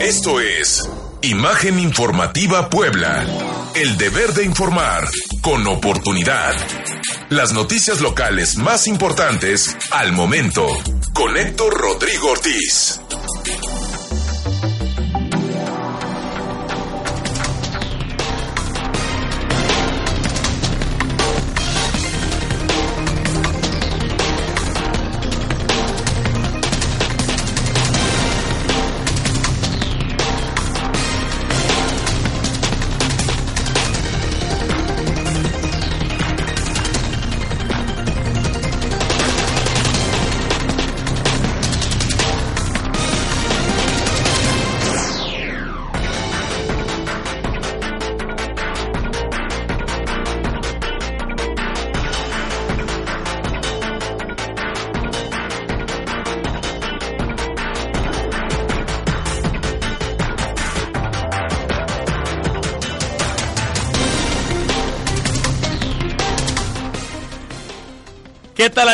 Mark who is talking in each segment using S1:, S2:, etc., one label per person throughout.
S1: Esto es Imagen Informativa Puebla. El deber de informar con oportunidad. Las noticias locales más importantes al momento. Con Héctor Rodrigo Ortiz.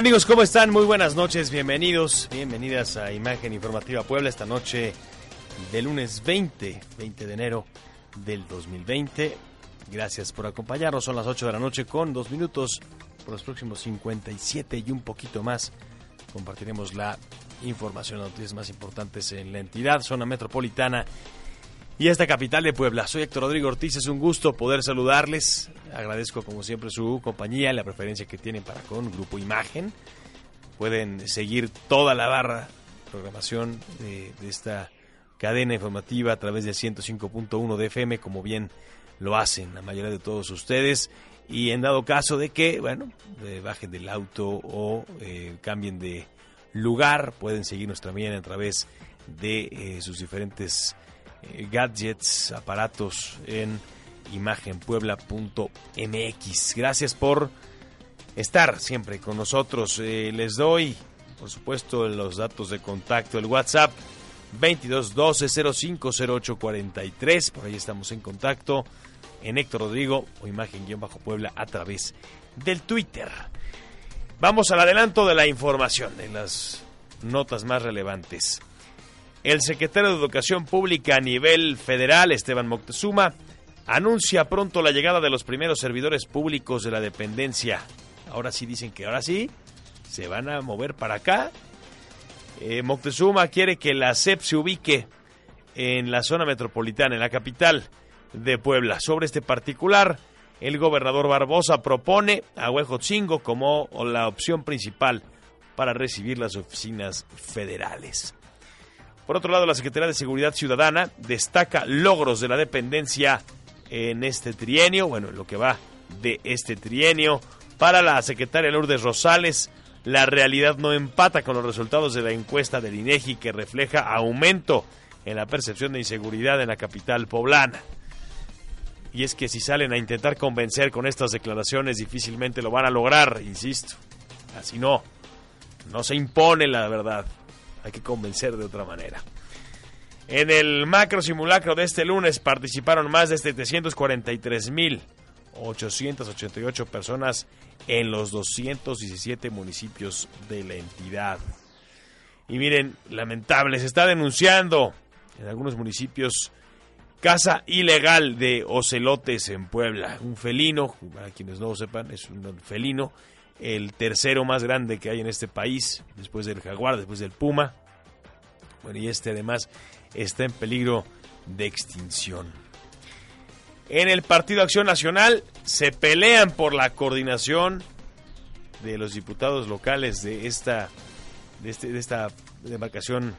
S2: Amigos? ¿Cómo están? Muy buenas noches, bienvenidos, bienvenidas a Imagen Informativa Puebla esta noche de lunes 20, 20 de enero del 2020. Gracias por acompañarnos, son las 8 de la noche con dos minutos por los próximos 57 y un poquito más. Compartiremos la información, noticias más importantes en la entidad, zona metropolitana y esta capital de Puebla. Soy Héctor Rodrigo Ortiz, es un gusto poder saludarles. Agradezco como siempre su compañía, la preferencia que tienen para con Grupo Imagen. Pueden seguir toda la barra programación de, esta cadena informativa a través del 105.1 de FM, como bien lo hacen la mayoría de todos ustedes. Y en dado caso de que, bueno, bajen del auto o eh, cambien de lugar, pueden seguirnos también a través de eh, sus diferentes gadgets, aparatos en imagenpuebla.mx. Gracias por estar siempre con nosotros. Eh, les doy, por supuesto, los datos de contacto, el WhatsApp 2212-050843. Por ahí estamos en contacto en Héctor Rodrigo o Imagen-Puebla a través del Twitter. Vamos al adelanto de la información, en las notas más relevantes. El secretario de Educación Pública a nivel federal, Esteban Moctezuma, anuncia pronto la llegada de los primeros servidores públicos de la dependencia. Ahora sí dicen que ahora sí se van a mover para acá. Eh, Moctezuma quiere que la SEP se ubique en la zona metropolitana, en la capital de Puebla. Sobre este particular, el gobernador Barbosa propone a Huejotzingo como la opción principal para recibir las oficinas federales. Por otro lado, la Secretaría de Seguridad Ciudadana destaca logros de la dependencia en este trienio, bueno, en lo que va de este trienio. Para la secretaria Lourdes Rosales, la realidad no empata con los resultados de la encuesta del INEGI que refleja aumento en la percepción de inseguridad en la capital poblana. Y es que si salen a intentar convencer con estas declaraciones difícilmente lo van a lograr, insisto. Así no, no se impone la verdad, hay que convencer de otra manera. En el macro simulacro de este lunes participaron más de 743.888 personas en los 217 municipios de la entidad. Y miren, lamentable, se está denunciando en algunos municipios Casa ilegal de ocelotes en Puebla. Un felino, para quienes no lo sepan, es un felino, el tercero más grande que hay en este país, después del jaguar, después del puma. Bueno, y este además está en peligro de extinción. En el Partido Acción Nacional se pelean por la coordinación de los diputados locales de esta, de, este, esta demarcación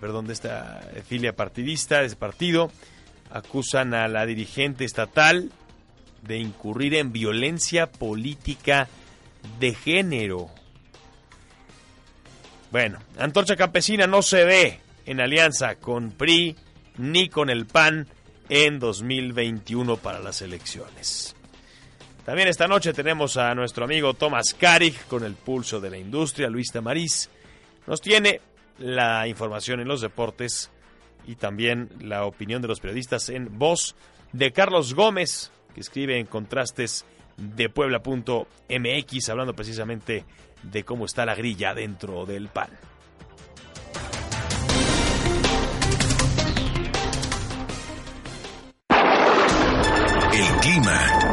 S2: perdón, de esta filia partidista, de ese partido, acusan a la dirigente estatal de incurrir en violencia política de género. Bueno, Antorcha Campesina no se ve en alianza con PRI ni con el PAN en 2021 para las elecciones. También esta noche tenemos a nuestro amigo Tomás Karig con el pulso de la industria, Luis Tamariz. Nos tiene la información en los deportes y también la opinión de los periodistas en voz de Carlos Gómez, que escribe en contrastes de Puebla.mx, hablando precisamente de cómo está la grilla dentro del PAN.
S1: El clima.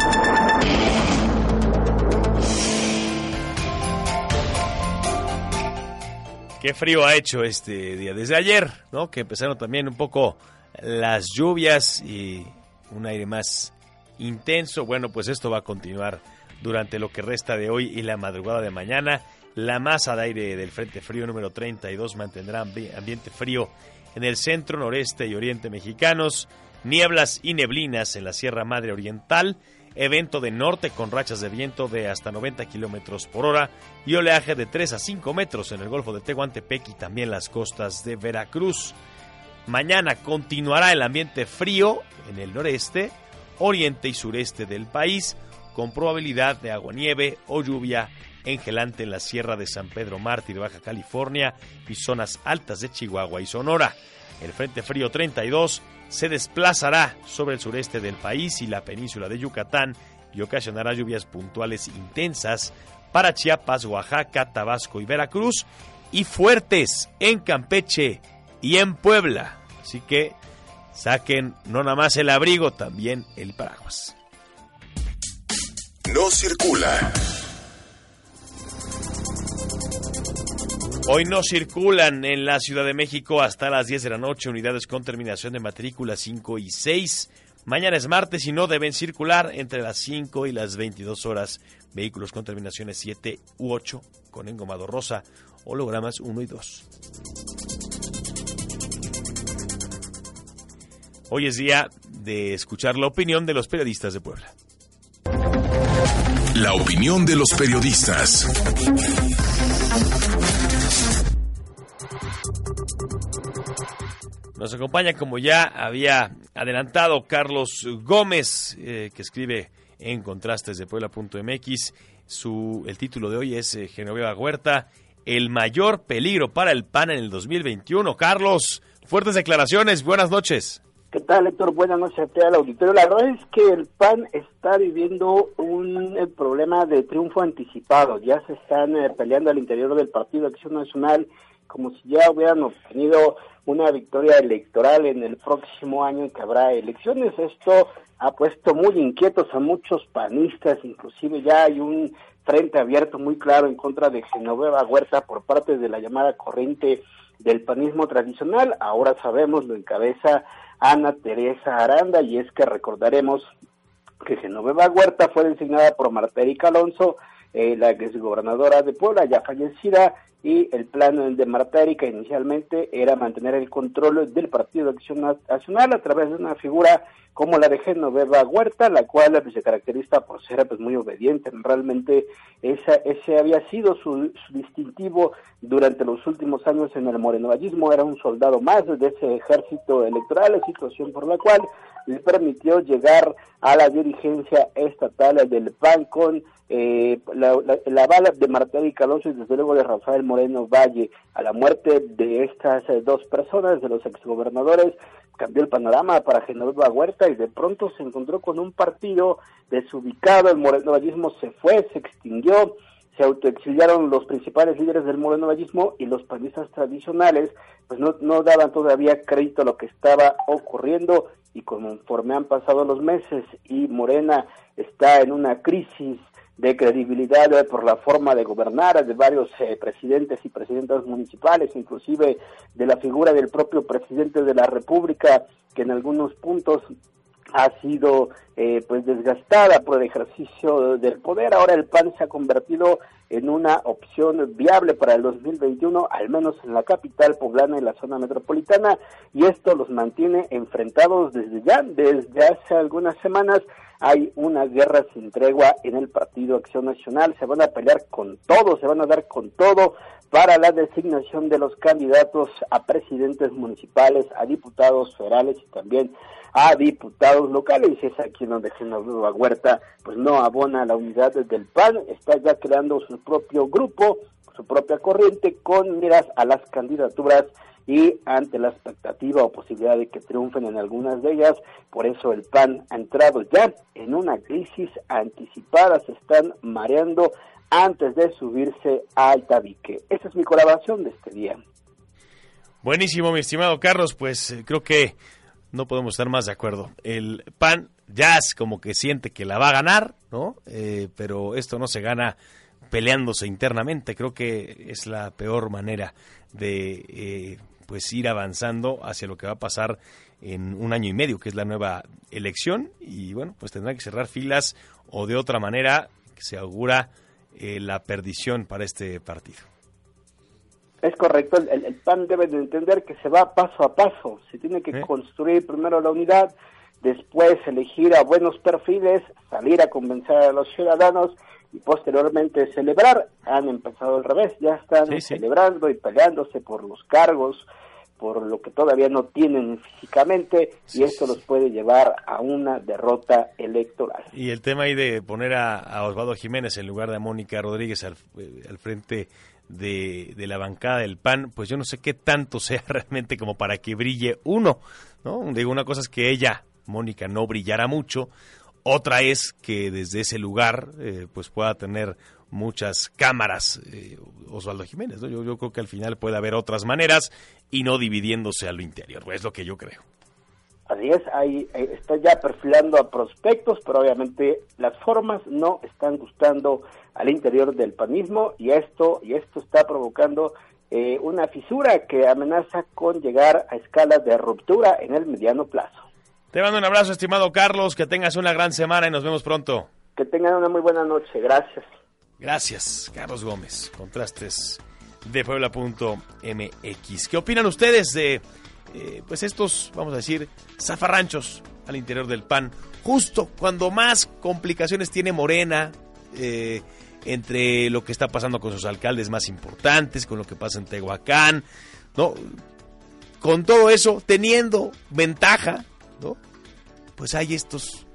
S2: Qué frío ha hecho este día. Desde ayer, ¿no? Que empezaron también un poco las lluvias y un aire más intenso. Bueno, pues esto va a continuar durante lo que resta de hoy y la madrugada de mañana. La masa de aire del Frente Frío número 32 mantendrá ambiente frío en el centro, noreste y oriente mexicanos. Nieblas y neblinas en la Sierra Madre Oriental evento de norte con rachas de viento de hasta 90 kilómetros por hora y oleaje de 3 a 5 metros en el Golfo de Tehuantepec y también las costas de Veracruz. Mañana continuará el ambiente frío en el noreste, oriente y sureste del país, con probabilidad de aguanieve o lluvia engelante en la Sierra de San Pedro Mártir, Baja California y zonas altas de Chihuahua y Sonora. El Frente Frío 32 se desplazará sobre el sureste del país y la península de Yucatán y ocasionará lluvias puntuales intensas para Chiapas, Oaxaca, Tabasco y Veracruz y fuertes en Campeche y en Puebla. Así que saquen no nada más el abrigo, también el paraguas.
S1: No circula.
S2: Hoy no circulan en la Ciudad de México hasta las 10 de la noche unidades con terminación de matrícula 5 y 6. Mañana es martes y no deben circular entre las 5 y las 22 horas vehículos con terminaciones 7 u 8 con engomado rosa, hologramas 1 y 2. Hoy es día de escuchar la opinión de los periodistas de Puebla.
S1: La opinión de los periodistas.
S2: Nos acompaña, como ya había adelantado, Carlos Gómez, eh, que escribe en contrastes de Puebla.mx. El título de hoy es eh, Genoveva Huerta, el mayor peligro para el PAN en el 2021. Carlos, fuertes declaraciones, buenas noches.
S3: ¿Qué tal, Héctor? Buenas noches a al auditorio. La verdad es que el PAN está viviendo un eh, problema de triunfo anticipado. Ya se están peleando al interior del Partido Acción Nacional como si ya hubieran obtenido una victoria electoral en el próximo año en que habrá elecciones. Esto ha puesto muy inquietos a muchos panistas, inclusive ya hay un frente abierto muy claro en contra de Genoveva Huerta por parte de la llamada corriente del panismo tradicional. Ahora sabemos lo encabeza Ana Teresa Aranda y es que recordaremos que Genoveva Huerta fue designada por Marta Erika Alonso, eh, la gobernadora de Puebla, ya fallecida, y el plan de Marta Erika inicialmente era mantener el control del Partido de Acción Nacional a través de una figura como la de Genoveva Huerta, la cual se caracteriza por ser pues muy obediente. Realmente esa, ese había sido su, distintivo durante los últimos años en el morenovallismo, era un soldado más de ese ejército electoral, situación por la cual le permitió llegar a la dirigencia estatal del PAN con eh, la, la, bala de Martel y Alonso y desde luego de Rafael Moreno Valle a la muerte de estas eh, dos personas, de los exgobernadores, cambió el panorama para Genoveva Huerta y de pronto se encontró con un partido desubicado, el morenovallismo se fue, se extinguió, se autoexiliaron los principales líderes del morenovallismo y los panistas tradicionales pues no, no daban todavía crédito a lo que estaba ocurriendo y conforme han pasado los meses y Morena está en una crisis de credibilidad eh, por la forma de gobernar de varios eh, presidentes y presidentas municipales, inclusive de la figura del propio presidente de la República, que en algunos puntos ha sido eh, pues desgastada por el ejercicio del poder. Ahora el PAN se ha convertido en una opción viable para el 2021, al menos en la capital poblana y la zona metropolitana, y esto los mantiene enfrentados desde ya, desde hace algunas semanas. Hay una guerra sin tregua en el Partido Acción Nacional, se van a pelear con todo, se van a dar con todo para la designación de los candidatos a presidentes municipales, a diputados federales y también a diputados locales. Y es aquí donde Genaro Huerta pues no abona la unidad del PAN, está ya creando su propio grupo, su propia corriente con miras a las candidaturas y ante la expectativa o posibilidad de que triunfen en algunas de ellas, por eso el PAN ha entrado ya en una crisis anticipada, se están mareando antes de subirse al tabique. Esa es mi colaboración de este día.
S2: Buenísimo, mi estimado Carlos, pues eh, creo que no podemos estar más de acuerdo. El PAN es como que siente que la va a ganar, ¿no? Eh, pero esto no se gana peleándose internamente. Creo que es la peor manera de eh, pues ir avanzando hacia lo que va a pasar en un año y medio, que es la nueva elección. Y bueno, pues tendrá que cerrar filas o de otra manera se augura eh, la perdición para este partido.
S3: Es correcto, el, PAN debe de entender que se va paso a paso, se tiene que construir primero la unidad, después elegir a buenos perfiles, salir a convencer a los ciudadanos y posteriormente celebrar. Han empezado al revés, ya están celebrando y peleándose por los cargos, por lo que todavía no tienen físicamente y esto los puede llevar a una derrota electoral.
S2: Y el tema ahí de poner a, Osvaldo Jiménez en lugar de a Mónica Rodríguez al, eh, frente de, la bancada del PAN, pues yo no sé qué tanto sea realmente como para que brille uno, ¿no? Digo, una cosa es que ella, Mónica, no brillara mucho, otra es que desde ese lugar eh, pues pueda tener muchas cámaras eh, Osvaldo Jiménez. Yo, yo creo que al final puede haber otras maneras y no dividiéndose a lo interior. Es lo que yo creo.
S3: Así es, ahí, está ya perfilando a prospectos, pero obviamente las formas no están gustando al interior del panismo y esto y esto está provocando eh, una fisura que amenaza con llegar a escala de ruptura en el mediano plazo.
S2: Te mando un abrazo, estimado Carlos, que tengas una gran semana y nos vemos pronto.
S3: Que tengan una muy buena noche, gracias.
S2: Gracias, Carlos Gómez. Contrastes de Puebla.mx. ¿Qué opinan ustedes de eh, pues estos, vamos a decir, zafarranchos al interior del PAN? Justo cuando más complicaciones tiene Morena eh, entre lo que está pasando con sus alcaldes más importantes, con lo que pasa en Tehuacán, ¿no? Con todo eso, teniendo ventaja, ¿no? Pues hay estos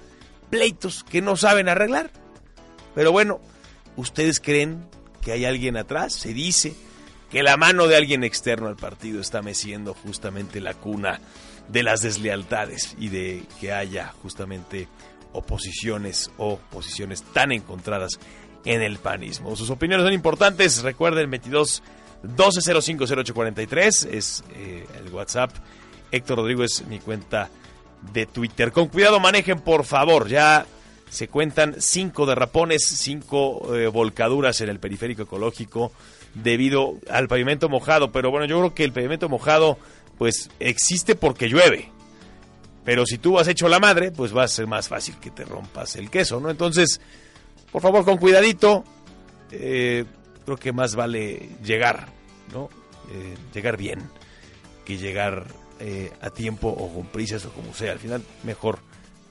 S2: pleitos que no saben arreglar. Pero bueno, ¿Ustedes creen que hay alguien atrás? Se dice que la mano de alguien externo al partido está meciendo justamente la cuna de las deslealtades y de que haya justamente oposiciones o posiciones tan encontradas en el panismo. Sus opiniones son importantes. Recuerden 22 12050843 es eh, el WhatsApp. Héctor Rodrigo es mi cuenta de Twitter. Con cuidado manejen, por favor. Ya se cuentan cinco derrapones, cinco eh, volcaduras en el periférico ecológico debido al pavimento mojado. Pero bueno, yo creo que el pavimento mojado pues existe porque llueve. Pero si tú has hecho la madre, pues va a ser más fácil que te rompas el queso, ¿no? Entonces, por favor, con cuidadito. Eh, creo que más vale llegar, ¿no? Eh, llegar bien que llegar a tiempo o con prisas o como sea. Al final, mejor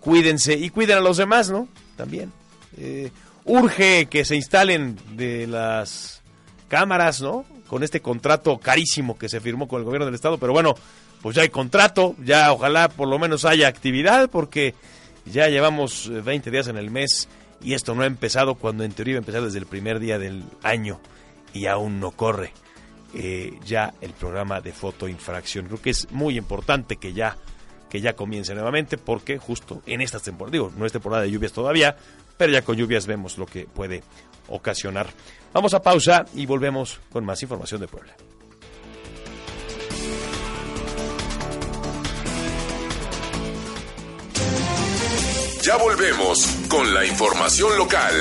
S2: cuídense y cuiden a los demás, ¿no? También. Eh, urge que se instalen de las cámaras, ¿no? Con este contrato carísimo que se firmó con el gobierno del estado, pero bueno, pues ya hay contrato, ya ojalá por lo menos haya actividad, porque ya llevamos 20 eh, días en el mes y esto no ha empezado cuando en teoría iba a empezar desde el primer día del año y aún no corre eh, ya el programa de fotoinfracción. Creo que es muy importante que ya que ya comience nuevamente, porque justo en estas temporadas, digo, no es temporada de lluvias todavía, pero ya con lluvias vemos lo que puede ocasionar. Vamos a pausa y volvemos con más información de Puebla.
S1: Ya volvemos con la información local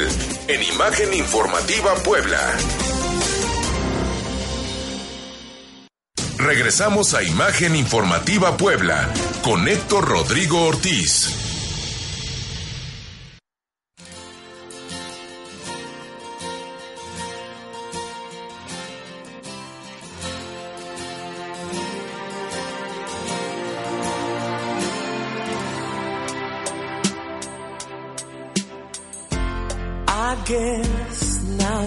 S1: en Imagen Informativa Puebla. Regresamos a Imagen Informativa Puebla con Héctor Rodrigo Ortiz.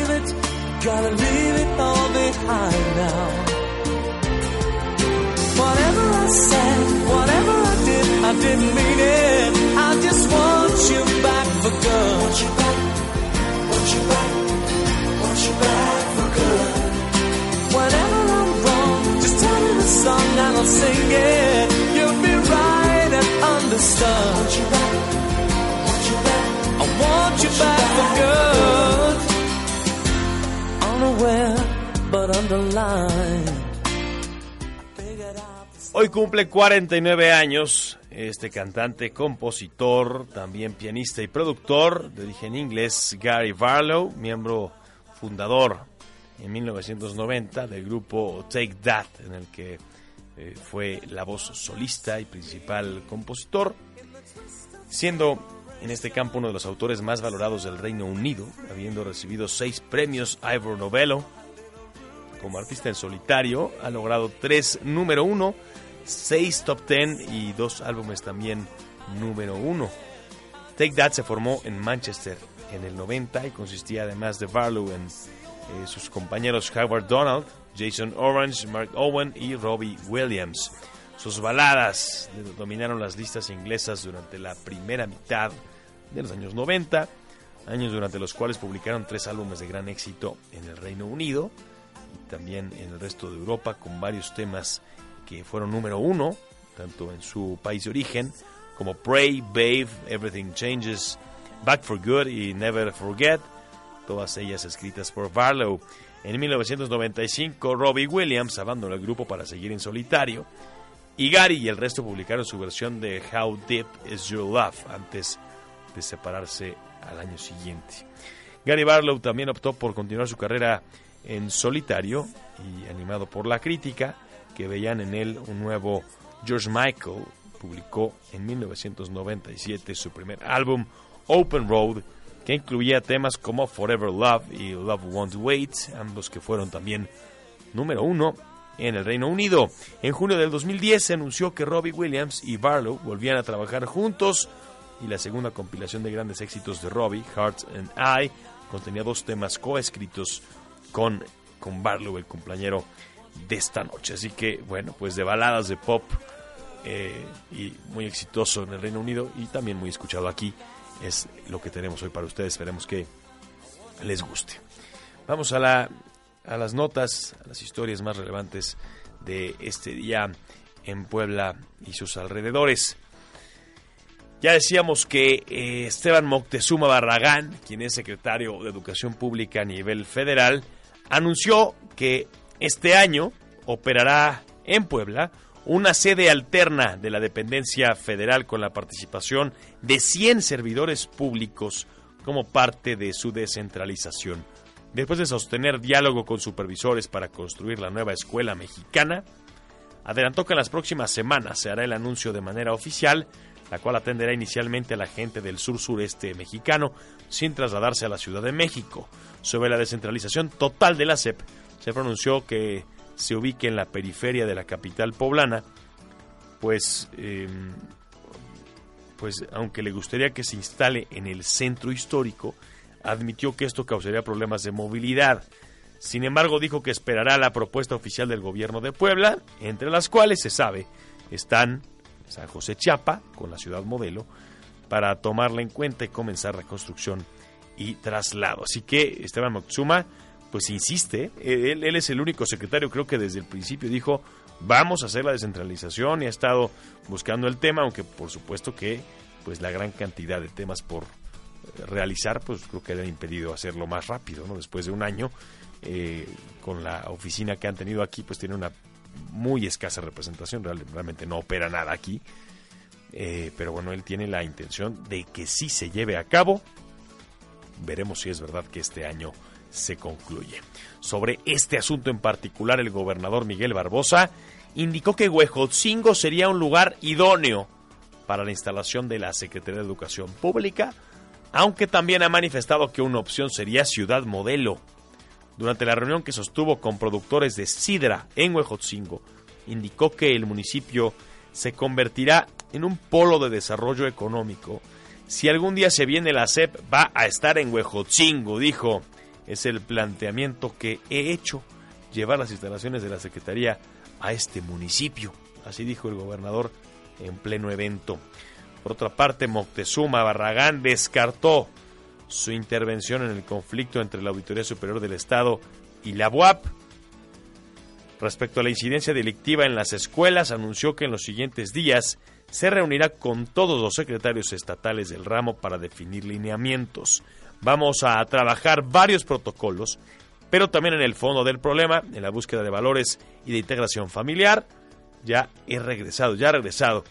S4: it, gotta leave it all behind now. Whatever I said, whatever I did, I didn't mean it. I just want you back for good. Want you back, want you back, want you back for good. Whenever I'm wrong, just tell me the song and I'll sing it. You'll be right and understood. Want you back, want you back, I want you back for good.
S2: Hoy cumple 49 años este cantante, compositor, también pianista y productor de origen inglés Gary Barlow, miembro fundador en 1990 del grupo Take That, en el que eh, fue la voz solista y principal compositor, siendo en este campo uno de los autores más valorados del Reino Unido, habiendo recibido seis premios Ivor Novello. Como artista en solitario, ha logrado tres número uno, seis top ten y dos álbumes también número uno. Take That se formó en Manchester en el 90 y consistía además de Barlow en eh, sus compañeros Howard Donald, Jason Orange, Mark Owen y Robbie Williams. Sus baladas dominaron las listas inglesas durante la primera mitad de los años 90, años durante los cuales publicaron tres álbumes de gran éxito en el Reino Unido y también en el resto de Europa con varios temas que fueron número uno, tanto en su país de origen como Pray, Babe, Everything Changes, Back for Good y Never Forget, todas ellas escritas por Barlow. En 1995, Robbie Williams abandonó el grupo para seguir en solitario y Gary y el resto publicaron su versión de How Deep Is Your Love antes de separarse al año siguiente. Gary Barlow también optó por continuar su carrera en solitario y animado por la crítica que veían en él un nuevo George Michael publicó en 1997 su primer álbum Open Road que incluía temas como Forever Love y Love Won't Wait, ambos que fueron también número uno en el Reino Unido. En junio del 2010 se anunció que Robbie Williams y Barlow volvían a trabajar juntos y la segunda compilación de grandes éxitos de Robbie, Heart and I, contenía dos temas coescritos con, con Barlow, el cumpleañero de esta noche. Así que, bueno, pues de baladas de pop eh, y muy exitoso en el Reino Unido y también muy escuchado aquí es lo que tenemos hoy para ustedes. Esperemos que les guste. Vamos a, la, a las notas, a las historias más relevantes de este día en Puebla y sus alrededores. Ya decíamos que eh, Esteban Moctezuma Barragán, quien es secretario de Educación Pública a nivel federal, anunció que este año operará en Puebla una sede alterna de la dependencia federal con la participación de 100 servidores públicos como parte de su descentralización. Después de sostener diálogo con supervisores para construir la nueva escuela mexicana, adelantó que en las próximas semanas se hará el anuncio de manera oficial, la cual atenderá inicialmente a la gente del sur-sureste mexicano, sin trasladarse a la Ciudad de México. Sobre la descentralización total de la SEP, se pronunció que se ubique en la periferia de la capital poblana, pues, eh, pues aunque le gustaría que se instale en el centro histórico, admitió que esto causaría problemas de movilidad. Sin embargo, dijo que esperará la propuesta oficial del gobierno de Puebla, entre las cuales se sabe están San José Chiapa con la ciudad modelo, para tomarla en cuenta y comenzar la construcción y traslado. Así que Esteban Moctezuma pues insiste, él, es el único secretario, creo que desde el principio dijo, vamos a hacer la descentralización y ha estado buscando el tema, aunque por supuesto que pues la gran cantidad de temas por realizar, pues creo que le ha impedido hacerlo más rápido, ¿no? Después de un año, eh, con la oficina que han tenido aquí, pues tiene una muy escasa representación, realmente no opera nada aquí, eh, pero bueno, él tiene la intención de que sí se lleve a cabo, veremos si es verdad que este año se concluye. Sobre este asunto en particular, el gobernador Miguel Barbosa indicó que Huejotzingo sería un lugar idóneo para la instalación de la Secretaría de Educación Pública, aunque también ha manifestado que una opción sería Ciudad Modelo. Durante la reunión que sostuvo con productores de sidra en Huejotzingo, indicó que el municipio se convertirá en un polo de desarrollo económico. Si algún día se viene la SEP, va a estar en Huejotzingo, dijo. Es el planteamiento que he hecho, llevar las instalaciones de la Secretaría a este municipio. Así dijo el gobernador en pleno evento. Por otra parte, Moctezuma Barragán descartó su intervención en el conflicto entre la Auditoría Superior del Estado y la UAP. Respecto a la incidencia delictiva en las escuelas, anunció que en los siguientes días se reunirá con todos los secretarios estatales del ramo para definir lineamientos. Vamos a trabajar varios protocolos, pero también en el fondo del problema, en la búsqueda de valores y de integración familiar. Ya he regresado, ya ha regresado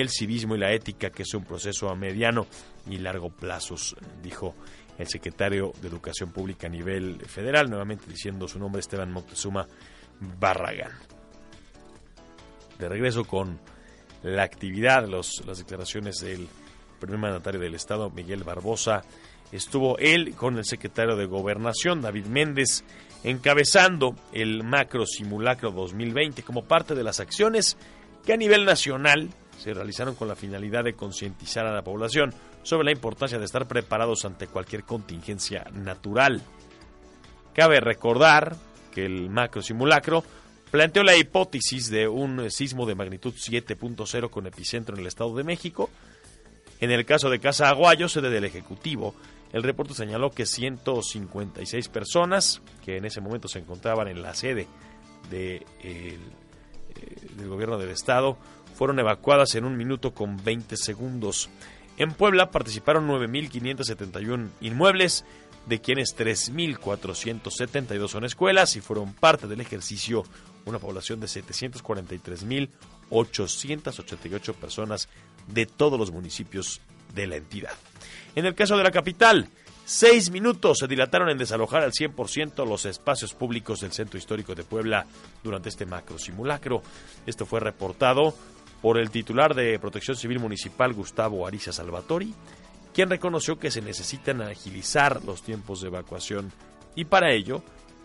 S2: el civismo y la ética, que es un proceso a mediano y largo plazos, dijo el secretario de Educación Pública a nivel federal, nuevamente diciendo su nombre Esteban Moctezuma Barragán. De regreso con la actividad, los, las declaraciones del primer mandatario del Estado, Miguel Barbosa, estuvo él con el secretario de Gobernación, David Méndez, encabezando el macro simulacro 2020 como parte de las acciones que a nivel nacional se realizaron con la finalidad de concientizar a la población sobre la importancia de estar preparados ante cualquier contingencia natural. Cabe recordar que el macro simulacro planteó la hipótesis de un sismo de magnitud 7.0 con epicentro en el Estado de México. En el caso de Casa Aguayo, sede del Ejecutivo, el reporte señaló que 156 personas que en ese momento se encontraban en la sede de, eh, del gobierno del Estado fueron evacuadas en un minuto con 20 segundos. En Puebla participaron 9.571 inmuebles, de quienes 3.472 son escuelas y fueron parte del ejercicio una población de 743.888 personas de todos los municipios de la entidad. En el caso de la capital, seis minutos se dilataron en desalojar al 100% los espacios públicos del centro histórico de Puebla durante este macro simulacro. Esto fue reportado por el titular de Protección Civil Municipal, Gustavo Ariza Salvatori, quien reconoció que se necesitan agilizar los tiempos de evacuación y para ello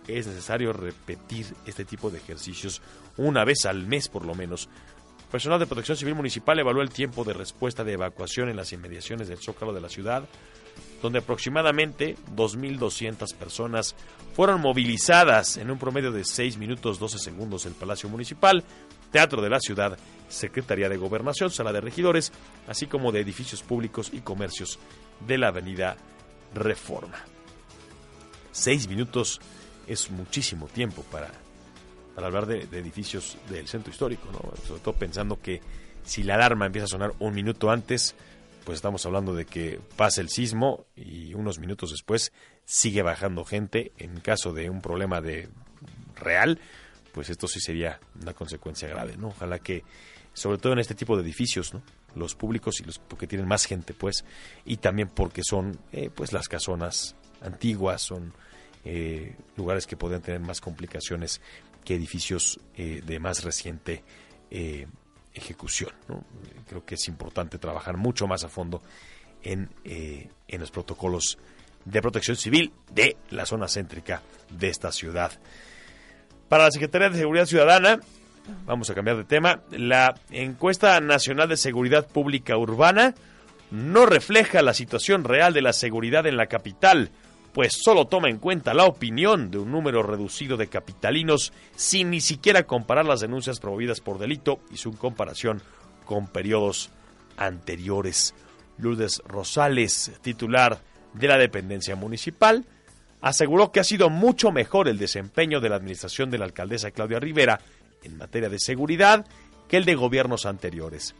S2: es necesario repetir este tipo de ejercicios una vez al mes por lo menos. Personal de Protección Civil Municipal evaluó el tiempo de respuesta de evacuación en las inmediaciones del Zócalo de la ciudad, donde aproximadamente 2.200 personas fueron movilizadas en un promedio de 6 minutos 12 segundos el Palacio Municipal, Teatro de la Ciudad Secretaría de Gobernación, Sala de Regidores, así como de edificios públicos y comercios de la Avenida Reforma. Seis minutos es muchísimo tiempo para, para hablar de, de edificios del centro histórico, ¿no? sobre todo pensando que si la alarma empieza a sonar un minuto antes, pues estamos hablando de que pasa el sismo y unos minutos después sigue bajando gente en caso de un problema de real, pues esto sí sería una consecuencia grave, ¿no? Ojalá que sobre todo en este tipo de edificios, ¿no? Los públicos y los porque tienen más gente, pues, y también porque son, eh, pues, las casonas antiguas, son eh, lugares que podrían tener más complicaciones que edificios eh, de más reciente ejecución. ¿no? Creo que es importante trabajar mucho más a fondo en, en los protocolos de protección civil de la zona céntrica de esta ciudad. Para la Secretaría de Seguridad Ciudadana, Vamos a cambiar de tema. La encuesta nacional de seguridad pública urbana no refleja la situación real de la seguridad en la capital, pues solo toma en cuenta la opinión de un número reducido de capitalinos sin ni siquiera comparar las denuncias promovidas por delito y su comparación con periodos anteriores. Lourdes Rosales, titular de la dependencia municipal, aseguró que ha sido mucho mejor el desempeño de la administración de la alcaldesa Claudia Rivera en materia de seguridad que el de gobiernos anteriores.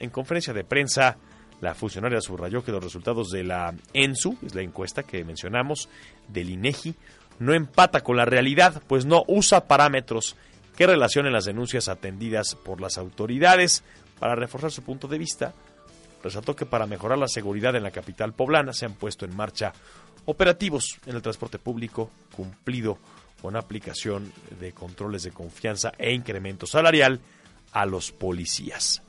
S2: En conferencia de prensa, la funcionaria subrayó que los resultados de la ENSU, es la encuesta que mencionamos, del INEGI, no empata con la realidad, pues no usa parámetros que relacionen las denuncias atendidas por las autoridades. Para reforzar su punto de vista, resaltó que para mejorar la seguridad en la capital poblana se han puesto en marcha operativos en el transporte público, cumplido con aplicación de controles de confianza e incremento salarial a los policías.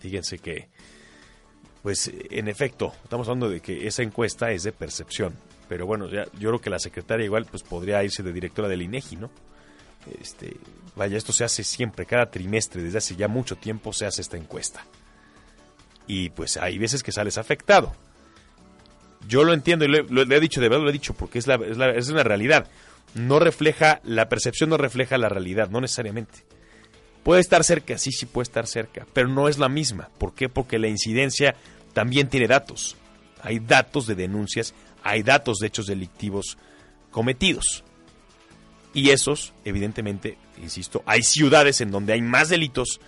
S2: Fíjense que, pues en efecto, estamos hablando de que esa encuesta es de percepción, pero bueno, ya, yo creo que la secretaria igual pues podría irse de directora del INEGI, ¿no? Este, vaya, esto se hace siempre, cada trimestre, desde hace ya mucho tiempo se hace esta encuesta. Y pues hay veces que sales afectado. Yo lo entiendo y lo, he- dicho, de verdad lo he dicho, porque es, la, es, la- una realidad. No refleja, la percepción no refleja la realidad, no necesariamente. Puede estar cerca, sí, sí puede estar cerca, pero no es la misma. ¿Por qué? Porque la incidencia también tiene datos. Hay datos de denuncias, hay datos de hechos delictivos cometidos. Y esos, evidentemente, insisto, hay ciudades en donde hay más delitos,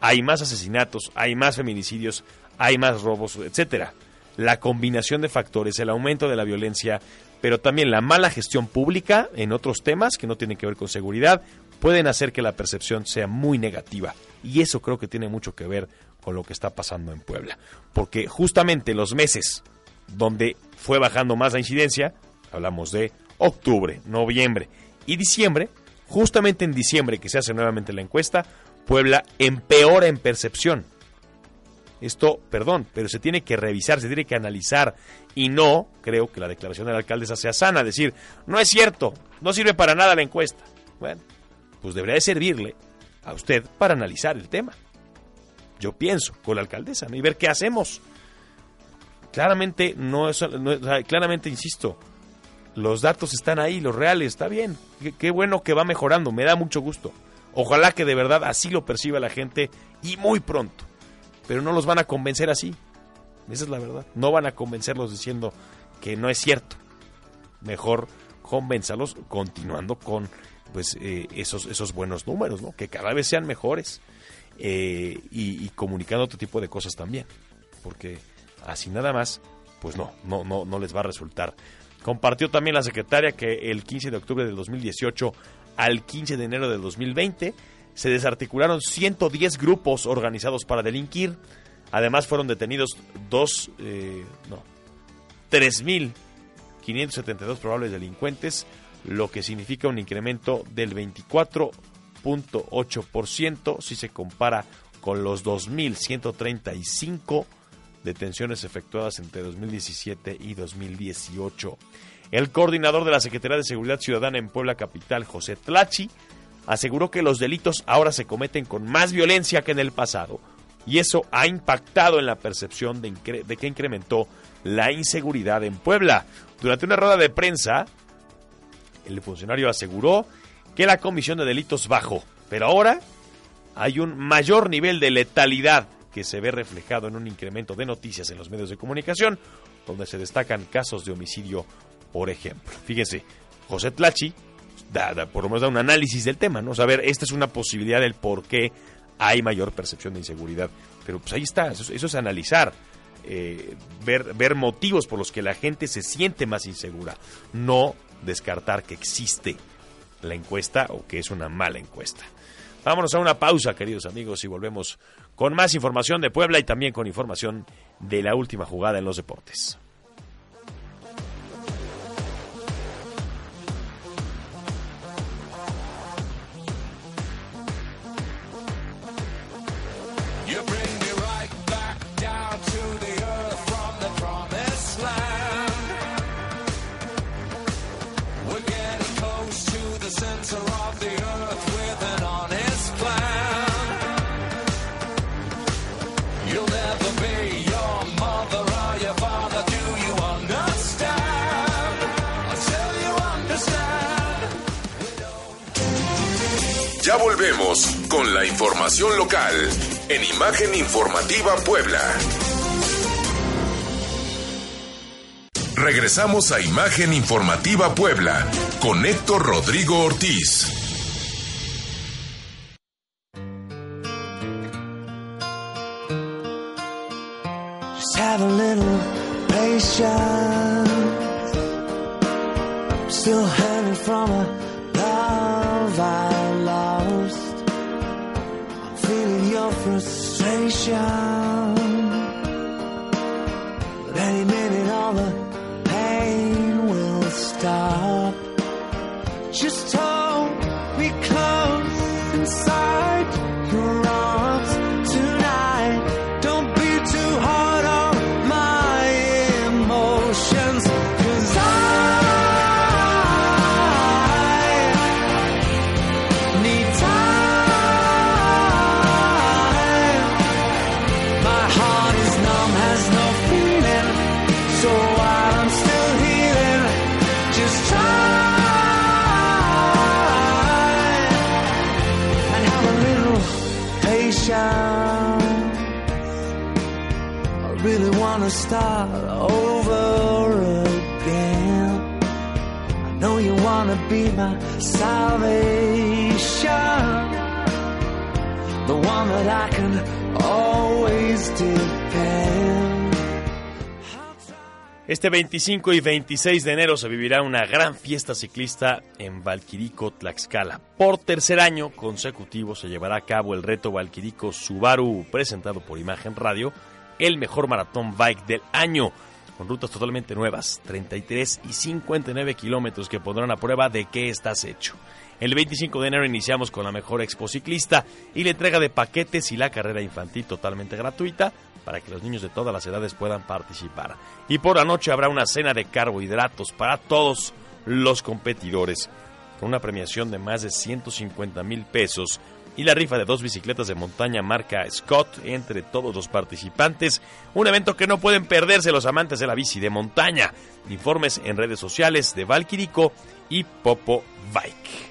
S2: hay más asesinatos, hay más feminicidios, hay más robos, etcétera. La combinación de factores, el aumento de la violencia, pero también la mala gestión pública en otros temas que no tienen que ver con seguridad, pueden hacer que la percepción sea muy negativa. Y eso creo que tiene mucho que ver con lo que está pasando en Puebla. Porque justamente los meses donde fue bajando más la incidencia, hablamos de octubre, noviembre y diciembre, justamente en diciembre que se hace nuevamente la encuesta, Puebla empeora en percepción. Esto, perdón, pero se tiene que revisar, se tiene que analizar y no creo que la declaración de la alcaldesa sea sana, decir, no es cierto, no sirve para nada la encuesta. Bueno, pues debería de servirle a usted para analizar el tema. Yo pienso con la alcaldesa y ver qué hacemos. Claramente no es, claramente insisto, los datos están ahí, los reales, está bien. Qué bueno que va mejorando, me da mucho gusto. Ojalá que de verdad así lo perciba la gente y muy pronto. Pero no los van a convencer así. Esa es la verdad. No van a convencerlos diciendo que no es cierto. Mejor convénzalos continuando con pues eh, esos, esos buenos números, ¿no? Que cada vez sean mejores. eh, y, y comunicando otro tipo de cosas también. Porque así nada más, pues no, no, no, no les va a resultar. Compartió también la secretaria que el 15 de octubre del 2018 al 15 de enero del 2020 se desarticularon 110 grupos organizados para delinquir. Además fueron detenidos dos, eh, no, 3.572 probables delincuentes, lo que significa un incremento del 24.8% si se compara con los 2.135 detenciones efectuadas entre 2017 y 2018. El coordinador de la Secretaría de Seguridad Ciudadana en Puebla Capital, José Tlachi, aseguró que los delitos ahora se cometen con más violencia que en el pasado y eso ha impactado en la percepción de, que incrementó la inseguridad en Puebla. Durante una rueda de prensa, el funcionario aseguró que la comisión de delitos bajó, pero ahora hay un mayor nivel de letalidad que se ve reflejado en un incremento de noticias en los medios de comunicación, donde se destacan casos de homicidio, por ejemplo. Fíjense, José Tlachi, da, da- por lo menos da un análisis del tema, ¿no? Ver, esta es una posibilidad del por qué hay mayor percepción de inseguridad. Pero pues ahí está, eso, es- eso es analizar, eh, ver, ver motivos por los que la gente se siente más insegura, no descartar que existe la encuesta o que es una mala encuesta. Vámonos a una pausa, queridos amigos, y volvemos con más información de Puebla y también con información de la última jugada en los deportes.
S1: Volvemos con la información local en Imagen Informativa Puebla. Regresamos a Imagen Informativa Puebla con Héctor Rodrigo Ortiz.
S4: 很想
S2: Este 25 y 26 de enero se vivirá una gran fiesta ciclista en Valquirico, Tlaxcala. Por tercer año consecutivo se llevará a cabo el reto Valquirico Subaru presentado por Imagen Radio, el mejor maratón bike del año, con rutas totalmente nuevas, 33 y 59 kilómetros que pondrán a prueba de qué estás hecho. El 25 de enero iniciamos con la mejor expo ciclista y la entrega de paquetes y la carrera infantil totalmente gratuita para que los niños de todas las edades puedan participar. Y por la noche habrá una cena de carbohidratos para todos los competidores, con una premiación de más de 150 mil pesos y la rifa de dos bicicletas de montaña marca Scott entre todos los participantes. Un evento que no pueden perderse los amantes de la bici de montaña. Informes en redes sociales de Valquirico y Popo Bike.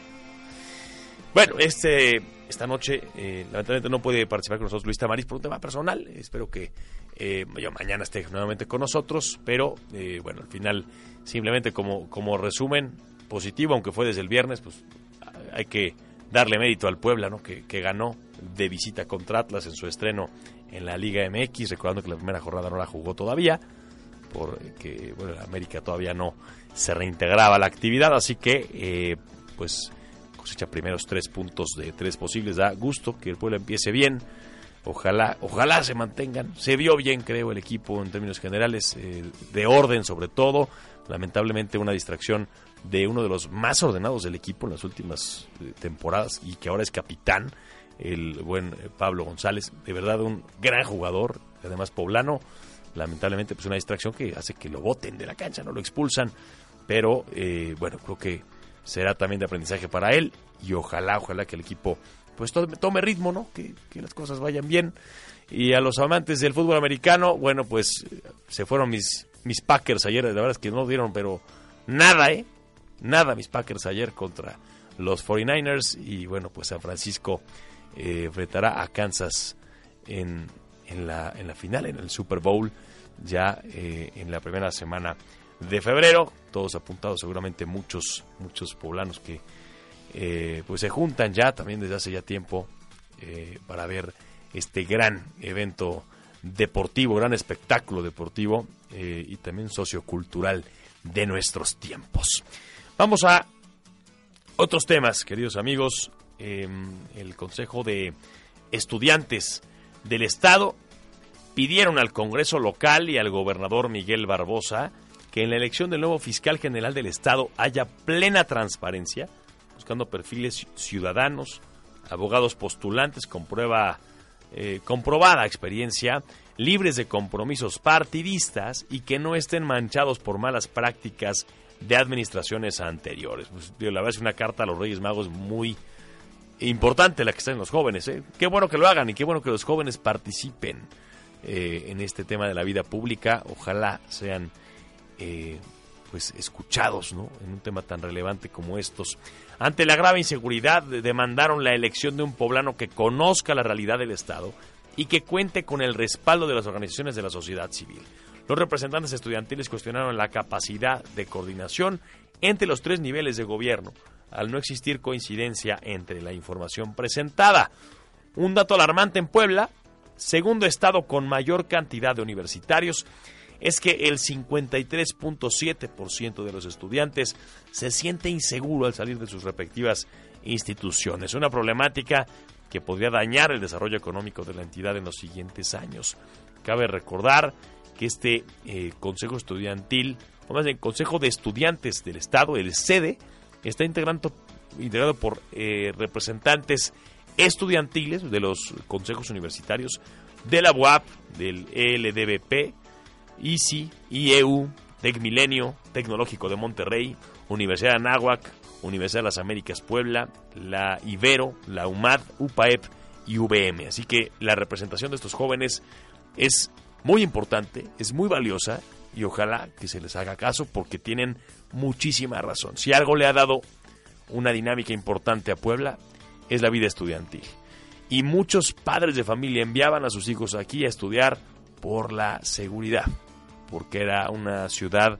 S2: Bueno, este, esta noche, eh, lamentablemente no puede participar con nosotros Luis Tamariz por un tema personal. Espero que eh, yo mañana esté nuevamente con nosotros, pero eh, bueno, al final, simplemente como, como resumen positivo, aunque fue desde el viernes, pues hay que darle mérito al Puebla, ¿no? Que, que ganó de visita contra Atlas en su estreno en la Liga MX, recordando que la primera jornada no la jugó todavía, porque bueno, América todavía no se reintegraba a la actividad, así que eh, pues cosecha primeros tres puntos de tres posibles. Da gusto que el pueblo empiece bien. Ojalá, ojalá se mantengan. Se vio bien, creo, el equipo en términos generales, eh, de orden sobre todo. Lamentablemente una distracción de uno de los más ordenados del equipo en las últimas eh, temporadas y que ahora es capitán, el buen eh, Pablo González. De verdad un gran jugador, además poblano. Lamentablemente pues una distracción que hace que lo boten de la cancha, no lo expulsan. Pero eh, bueno, creo que será también de aprendizaje para él y ojalá, ojalá que el equipo pues tome, ritmo, ¿no? Que, que, las cosas vayan bien. Y a los amantes del fútbol americano, bueno, pues se fueron mis, mis Packers ayer, la verdad es que no dieron, pero nada, ¿eh? Nada mis Packers ayer contra los 49ers y bueno, pues San Francisco eh, enfrentará a Kansas en, en, la, en la final, en el Super Bowl, ya eh, en la primera semana de febrero, todos apuntados, seguramente muchos, muchos poblanos que eh, pues se juntan ya también desde hace ya tiempo eh, para ver este gran evento deportivo, gran espectáculo deportivo y también sociocultural de nuestros tiempos. Vamos a otros temas, queridos amigos. el Consejo de Estudiantes del Estado pidieron al Congreso local y al gobernador Miguel Barbosa que en la elección del nuevo fiscal general del Estado haya plena transparencia, buscando perfiles ciudadanos, abogados postulantes con prueba eh, comprobada experiencia, libres de compromisos partidistas y que no estén manchados por malas prácticas de administraciones anteriores. Pues, la verdad es una carta a los Reyes Magos muy importante la que están los jóvenes. ¿eh? Qué bueno que lo hagan y qué bueno que los jóvenes participen eh, en este tema de la vida pública. Ojalá sean eh, pues escuchados ¿no? en un tema tan relevante como estos. Ante la grave inseguridad, demandaron la elección de un poblano que conozca la realidad del Estado y que cuente con el respaldo de las organizaciones de la sociedad civil. Los representantes estudiantiles cuestionaron la capacidad de coordinación entre los tres niveles de gobierno, al no existir coincidencia entre la información presentada. Un dato alarmante en Puebla, segundo estado con mayor cantidad de universitarios, es que el 53.7% de los estudiantes se siente inseguro al salir de sus respectivas instituciones. Una problemática que podría dañar el desarrollo económico de la entidad en los siguientes años. Cabe recordar que este eh, Consejo Estudiantil, o más bien Consejo de Estudiantes del Estado, el SEDE, está integrando, integrado por eh, representantes estudiantiles de los consejos universitarios de la UAP, del ELDBP, ICI, IEU, Tecmilenio, Tecnológico de Monterrey, Universidad de Anáhuac, Universidad de las Américas Puebla, la Ibero, la UMAD, UPAEP y VM. Así que la representación de estos jóvenes es muy importante, es muy valiosa y ojalá que se les haga caso porque tienen muchísima razón. Si algo le ha dado una dinámica importante a Puebla es la vida estudiantil. Y muchos padres de familia enviaban a sus hijos aquí a estudiar por la seguridad, porque era una ciudad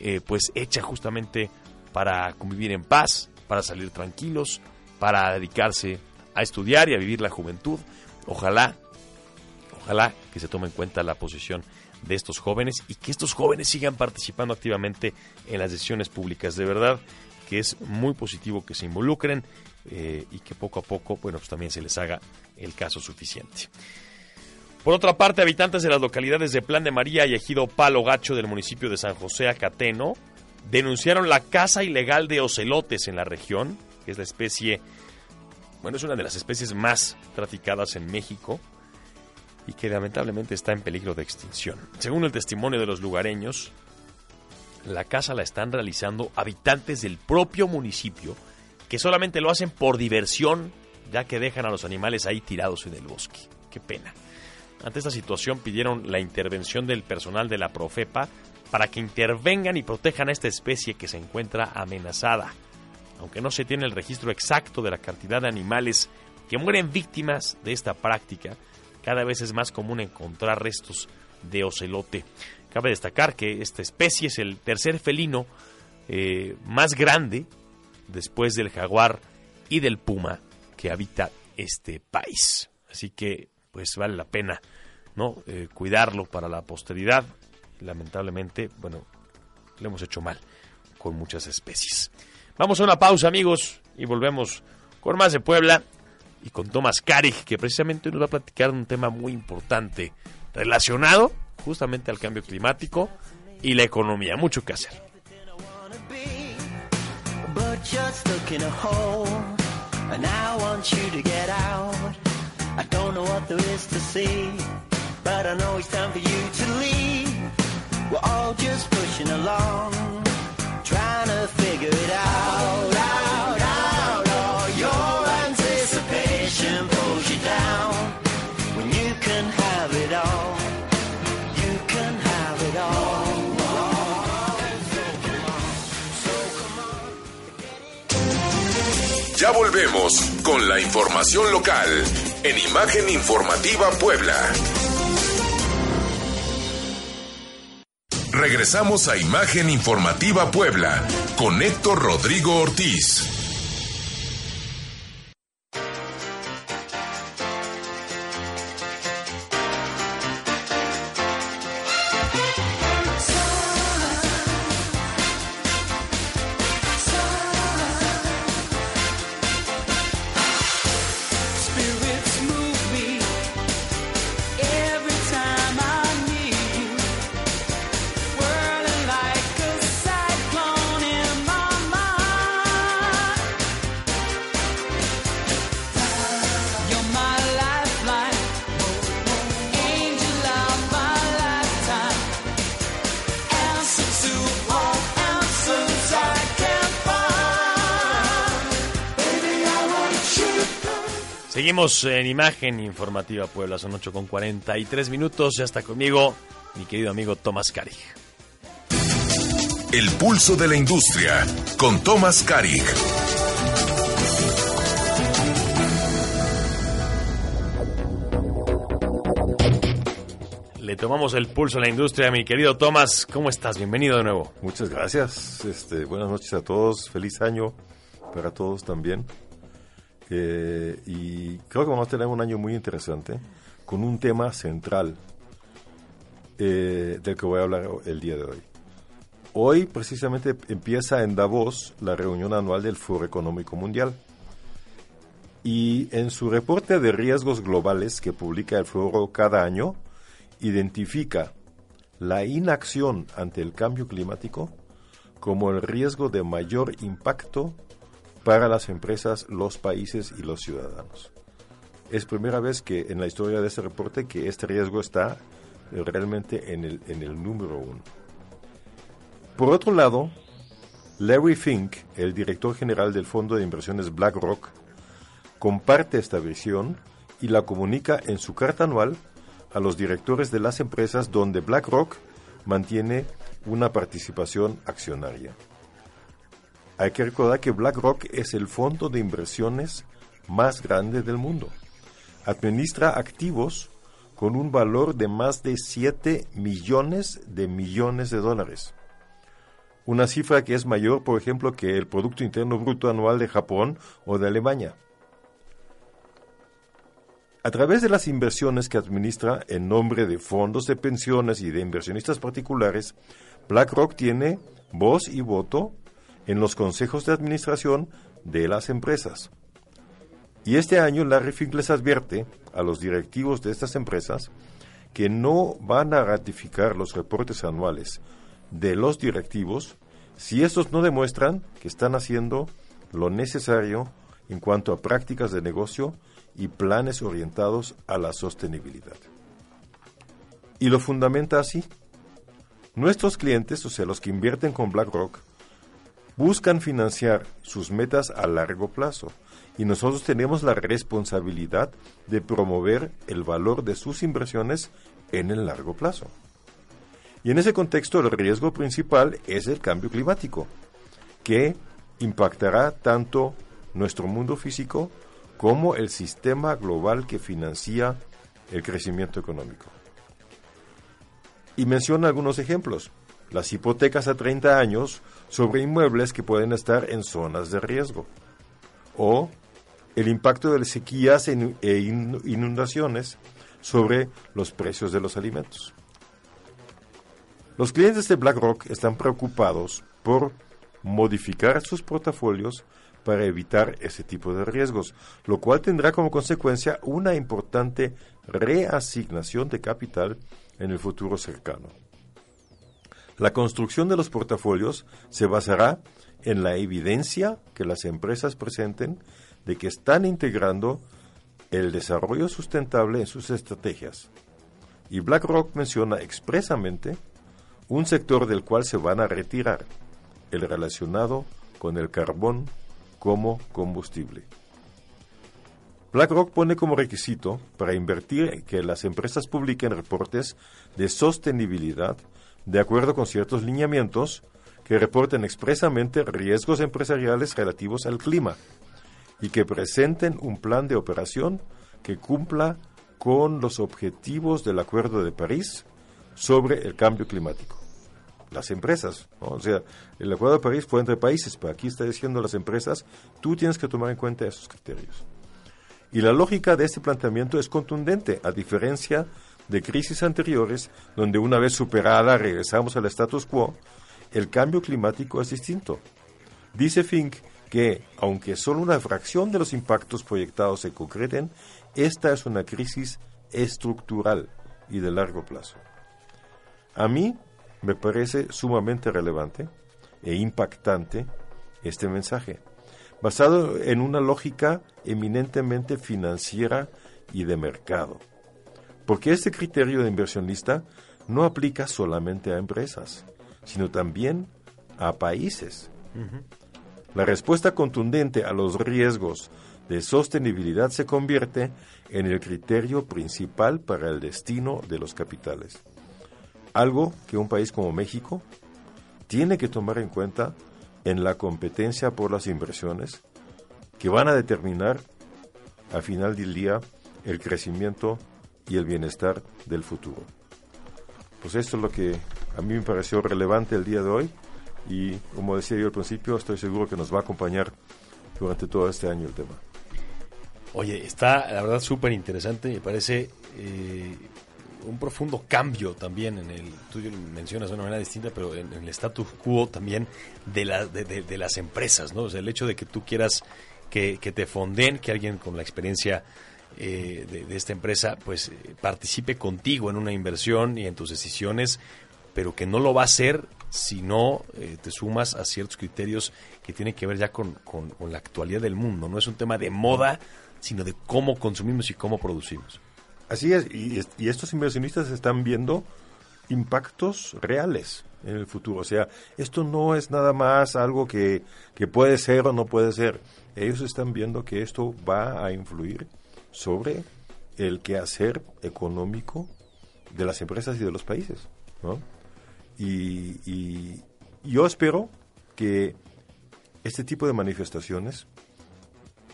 S2: eh, pues hecha justamente para convivir en paz, para salir tranquilos, para dedicarse a estudiar y a vivir la juventud. Ojalá, ojalá que se tome en cuenta la posición de estos jóvenes y que estos jóvenes sigan participando activamente en las decisiones públicas. De verdad que es muy positivo que se involucren eh, y que poco a poco, bueno, pues también se les haga el caso suficiente. Por otra parte, habitantes de las localidades de Plan de María y Ejido Palo Gacho del municipio de San José Acateno denunciaron la caza ilegal de ocelotes en la región, que es la especie, bueno, es una de las especies más traficadas en México y que lamentablemente está en peligro de extinción. Según el testimonio de los lugareños, la caza la están realizando habitantes del propio municipio que solamente lo hacen por diversión, ya que dejan a los animales ahí tirados en el bosque. Qué pena. Ante esta situación pidieron la intervención del personal de la Profepa para que intervengan y protejan a esta especie que se encuentra amenazada. Aunque no se tiene el registro exacto de la cantidad de animales que mueren víctimas de esta práctica, cada vez es más común encontrar restos de ocelote. Cabe destacar que esta especie es el tercer felino eh, más grande después del jaguar y del puma que habita este país. Así que pues vale la pena no Eh, cuidarlo para la posteridad. Lamentablemente, bueno, lo hemos hecho mal con muchas especies. Vamos a una pausa, amigos, y volvemos con más de Puebla y con Tomás Karig, que precisamente nos va a platicar un tema muy importante relacionado justamente al cambio climático y la economía. Mucho que hacer.
S4: We're all just pushing along, trying to figure it out,
S1: Ya volvemos con la información local en Imagen Informativa Puebla. Regresamos a Imagen Informativa Puebla con Héctor Rodrigo Ortiz.
S2: Seguimos en Imagen Informativa Puebla, son 8 con 43 minutos. Ya está conmigo mi querido amigo Tomás Karig.
S1: El pulso de la industria con Tomás Karig.
S2: Le tomamos el pulso a la industria, mi querido Tomás. ¿Cómo estás? Bienvenido de nuevo.
S5: Muchas gracias. Este, buenas noches a todos. Feliz año para todos también. Eh, y creo que vamos a tener un año muy interesante con un tema central eh, del que voy a hablar el día de hoy. Hoy precisamente empieza en Davos la reunión anual del Foro Económico Mundial. Y en su reporte de riesgos globales que publica el foro cada año, identifica la inacción ante el cambio climático como el riesgo de mayor impacto para las empresas, los países y los ciudadanos. Es primera vez que en la historia de este reporte que este riesgo está realmente en el, en el número uno. Por otro lado, Larry Fink, el director general del fondo de inversiones BlackRock, comparte esta visión y la comunica en su carta anual a los directores de las empresas donde BlackRock mantiene una participación accionaria. Hay que recordar que BlackRock es el fondo de inversiones más grande del mundo. Administra activos con un valor de más de 7 millones de millones de dólares. Una cifra que es mayor, por ejemplo, que el Producto Interno Bruto Anual de Japón o de Alemania. A través de las inversiones que administra en nombre de fondos de pensiones y de inversionistas particulares, BlackRock tiene voz y voto en los consejos de administración de las empresas. Y este año Larry Fink les advierte a los directivos de estas empresas que no van a ratificar los reportes anuales de los directivos si estos no demuestran que están haciendo lo necesario en cuanto a prácticas de negocio y planes orientados a la sostenibilidad. Y lo fundamenta así. Nuestros clientes, o sea, los que invierten con BlackRock, buscan financiar sus metas a largo plazo y nosotros tenemos la responsabilidad de promover el valor de sus inversiones en el largo plazo. Y en ese contexto el riesgo principal es el cambio climático, que impactará tanto nuestro mundo físico como el sistema global que financia el crecimiento económico. Y menciona algunos ejemplos. Las hipotecas a 30 años sobre inmuebles que pueden estar en zonas de riesgo. O el impacto de las sequías e inundaciones sobre los precios de los alimentos. Los clientes de BlackRock están preocupados por modificar sus portafolios para evitar ese tipo de riesgos, lo cual tendrá como consecuencia una importante reasignación de capital en el futuro cercano. La construcción de los portafolios se basará en la evidencia que las empresas presenten de que están integrando el desarrollo sustentable en sus estrategias. Y BlackRock menciona expresamente un sector del cual se van a retirar, el relacionado con el carbón como combustible. BlackRock pone como requisito para invertir que las empresas publiquen reportes de sostenibilidad de acuerdo con ciertos lineamientos que reporten expresamente riesgos empresariales relativos al clima y que presenten un plan de operación que cumpla con los objetivos del Acuerdo de París sobre el cambio climático. Las empresas, o sea, el Acuerdo de París fue entre países, pero aquí está diciendo las empresas, tú tienes que tomar en cuenta esos criterios. Y la lógica de este planteamiento es contundente, a diferencia de crisis anteriores, donde una vez superada regresamos al status quo, el cambio climático es distinto. Dice Fink que, aunque solo una fracción de los impactos proyectados se concreten, esta es una crisis estructural y de largo plazo. A mí me parece sumamente relevante e impactante este mensaje, basado en una lógica eminentemente financiera y de mercado. Porque este criterio de inversionista no aplica solamente a empresas, sino también a países. La respuesta contundente a los riesgos de sostenibilidad se convierte en el criterio principal para el destino de los capitales. Algo que un país como México tiene que tomar en cuenta en la competencia por las inversiones que van a determinar al final del día el crecimiento y el bienestar del futuro. Pues esto es lo que a mí me pareció relevante el día de hoy y como decía yo al principio, estoy seguro que nos va a acompañar durante todo este año el tema.
S2: Oye, está la verdad súper interesante, me parece eh, un profundo cambio también en el, tú mencionas de una manera distinta, pero en, el status quo también de, la, de, las empresas, ¿no? O sea, el hecho de que tú quieras que, te fonden, que alguien con la experiencia eh, de, esta empresa pues participe contigo en una inversión y en tus decisiones, pero que no lo va a hacer si no eh, te sumas a ciertos criterios que tienen que ver ya con, con- la actualidad del mundo. No es un tema de moda, sino de cómo consumimos y cómo producimos.
S5: Así es, y, y estos inversionistas están viendo impactos reales en el futuro. O sea, esto no es nada más algo que, que puede ser o no puede ser. Ellos están viendo que esto va a influir sobre el quehacer económico de las empresas y de los países. ¿no? Y, y yo espero que este tipo de manifestaciones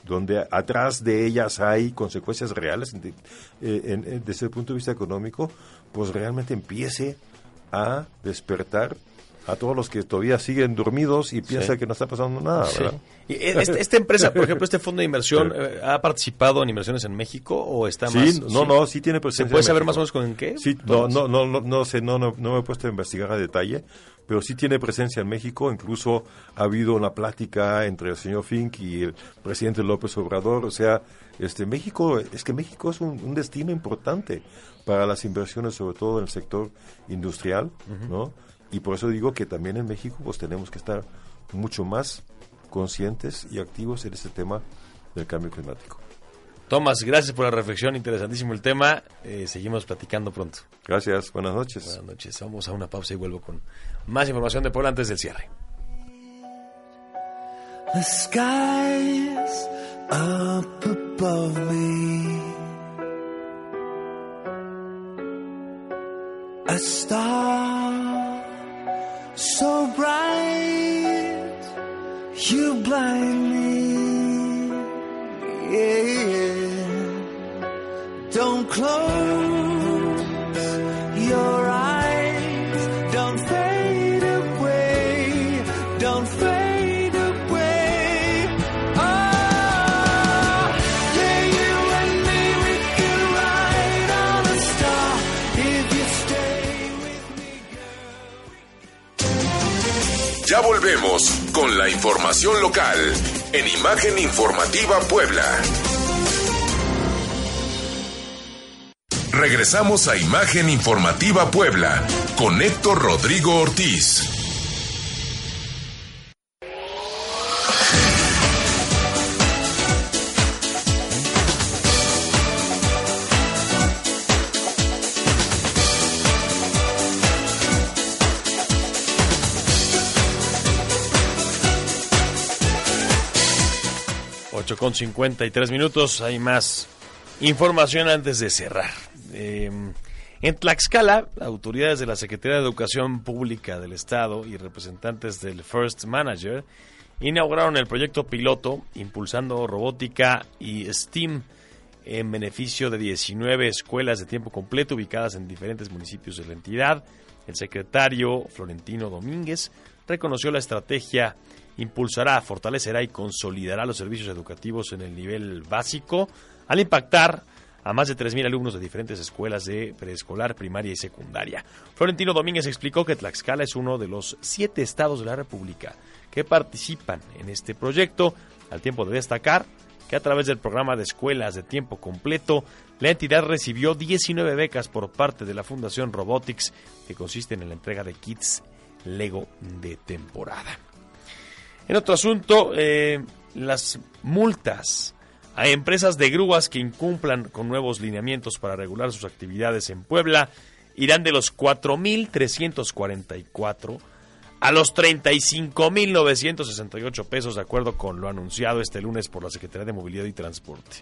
S5: donde atrás de ellas hay consecuencias reales eh, en- en- desde el punto de vista económico, pues realmente empiece a despertar a todos los que todavía siguen dormidos y piensan
S2: Sí.
S5: que no está pasando nada,
S2: Sí.
S5: ¿verdad?
S2: Y, eh, este- esta empresa, por ejemplo, este fondo de inversión,
S5: Sí.
S2: eh, ¿ha participado en inversiones en México o está
S5: Sí,
S2: más?
S5: no, no, sí tiene presencia.
S2: ¿Se puede saber más o menos con qué?
S5: Sí, no, no, no, no, no sé, no, no, no me he puesto a investigar a detalle, pero sí tiene presencia en México. Incluso ha habido una plática entre el señor Fink y el presidente López Obrador. O sea, este México, es que México es un, un destino importante para las inversiones, sobre todo en el sector industrial, ¿no? Y por eso digo que también en México, pues tenemos que estar mucho más conscientes y activos en este tema del cambio climático.
S2: Tomás, gracias por la reflexión, interesantísimo el tema. Eh, seguimos platicando pronto.
S5: Gracias, buenas noches.
S2: Buenas noches. Vamos a una pausa y vuelvo con más información de Puebla antes del cierre.
S4: The sky's up above me. A star so bright, you blind me. Yeah. yeah.
S1: Don't close con la información local en Imagen Informativa Puebla. Regresamos a Imagen Informativa Puebla con Héctor Rodrigo Ortiz.
S2: Con 53 minutos. Hay más información antes de cerrar. Eh, en Tlaxcala, autoridades de la Secretaría de Educación Pública del Estado y representantes del First Manager inauguraron el proyecto piloto impulsando robótica y STEAM en beneficio de 19 escuelas de tiempo completo ubicadas en diferentes municipios de la entidad. El secretario Florentino Domínguez reconoció la estrategia impulsará, fortalecerá y consolidará los servicios educativos en el nivel básico al impactar a más de 3.000 alumnos de diferentes escuelas de preescolar, primaria y secundaria. Florentino Domínguez explicó que Tlaxcala es uno de los siete estados de la República que participan en este proyecto, al tiempo de destacar que a través del programa de escuelas de tiempo completo, la entidad recibió 19 becas por parte de la Fundación Robotics, que consisten en la entrega de kits Lego de temporada. En otro asunto, eh, las multas a empresas de grúas que incumplan con nuevos lineamientos para regular sus actividades en Puebla irán de los 4.344 a los 35.968 pesos, de acuerdo con lo anunciado este lunes por la Secretaría de Movilidad y Transporte.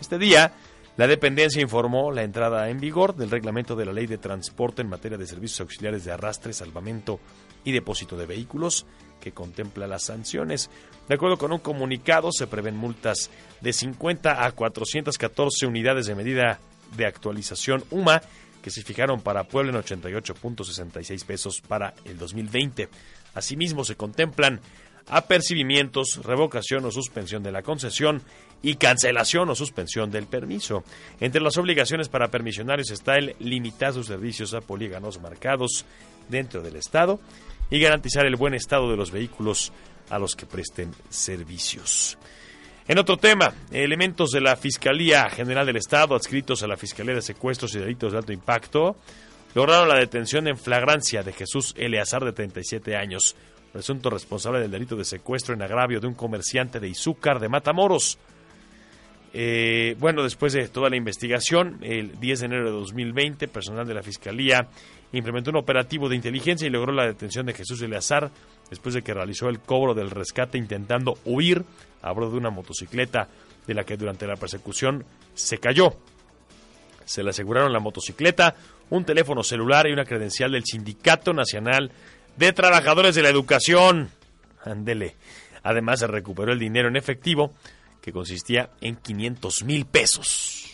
S2: Este día, la dependencia informó la entrada en vigor del reglamento de la Ley de Transporte en materia de servicios auxiliares de arrastre, salvamento y depósito de vehículos, que contempla las sanciones. De acuerdo con un comunicado, se prevén multas de 50 a 414 unidades de medida de actualización UMA que se fijaron para Puebla en 88.66 pesos para el 2020. Asimismo, se contemplan apercibimientos, revocación o suspensión de la concesión y cancelación o suspensión del permiso. Entre las obligaciones para permisionarios está el limitar sus servicios a polígonos marcados dentro del Estado y garantizar el buen estado de los vehículos a los que presten servicios. En otro tema, elementos de la Fiscalía General del Estado adscritos a la Fiscalía de Secuestros y Delitos de Alto Impacto lograron la detención en flagrancia de Jesús Eleazar de 37 años, presunto responsable del delito de secuestro en agravio de un comerciante de Izúcar de Matamoros. Eh, bueno, después de toda la investigación, el 10 de enero de 2020, personal de la Fiscalía implementó un operativo de inteligencia y logró la detención de Jesús Eleazar después de que realizó el cobro del rescate intentando huir a bordo de una motocicleta de la que durante la persecución se cayó. Se le aseguraron la motocicleta, un teléfono celular y una credencial del Sindicato Nacional de Trabajadores de la Educación. Ándele. Además se recuperó el dinero en efectivo que consistía en 500 mil pesos.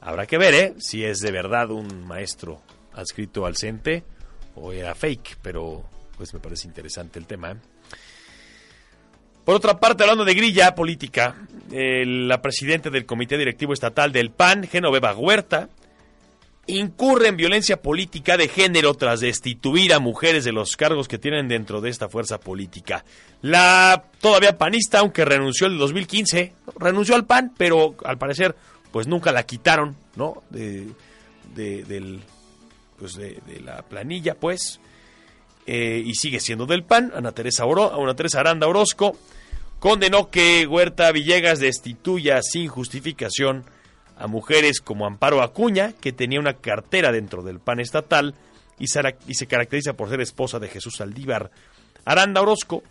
S2: Habrá que ver, ¿eh? Si es de verdad un maestro adscrito al CENTE o era fake, pero pues me parece interesante el tema. ¿eh? Por otra parte, hablando de grilla política, la presidenta del Comité Directivo Estatal del PAN, Genoveva Huerta, incurre en violencia política de género tras destituir a mujeres de los cargos que tienen dentro de esta fuerza política. La todavía panista, aunque renunció en el 2015, renunció al PAN, pero al parecer pues nunca la quitaron, ¿no? De, de, del, pues de, la planilla, pues. Eh, y sigue siendo del PAN, Ana Teresa, Oro, Ana Teresa Aranda Orozco, condenó que Huerta Villegas destituya sin justificación a mujeres como Amparo Acuña, que tenía una cartera dentro del PAN estatal y se, caracteriza por ser esposa de Jesús Aldívar. Aranda Orozco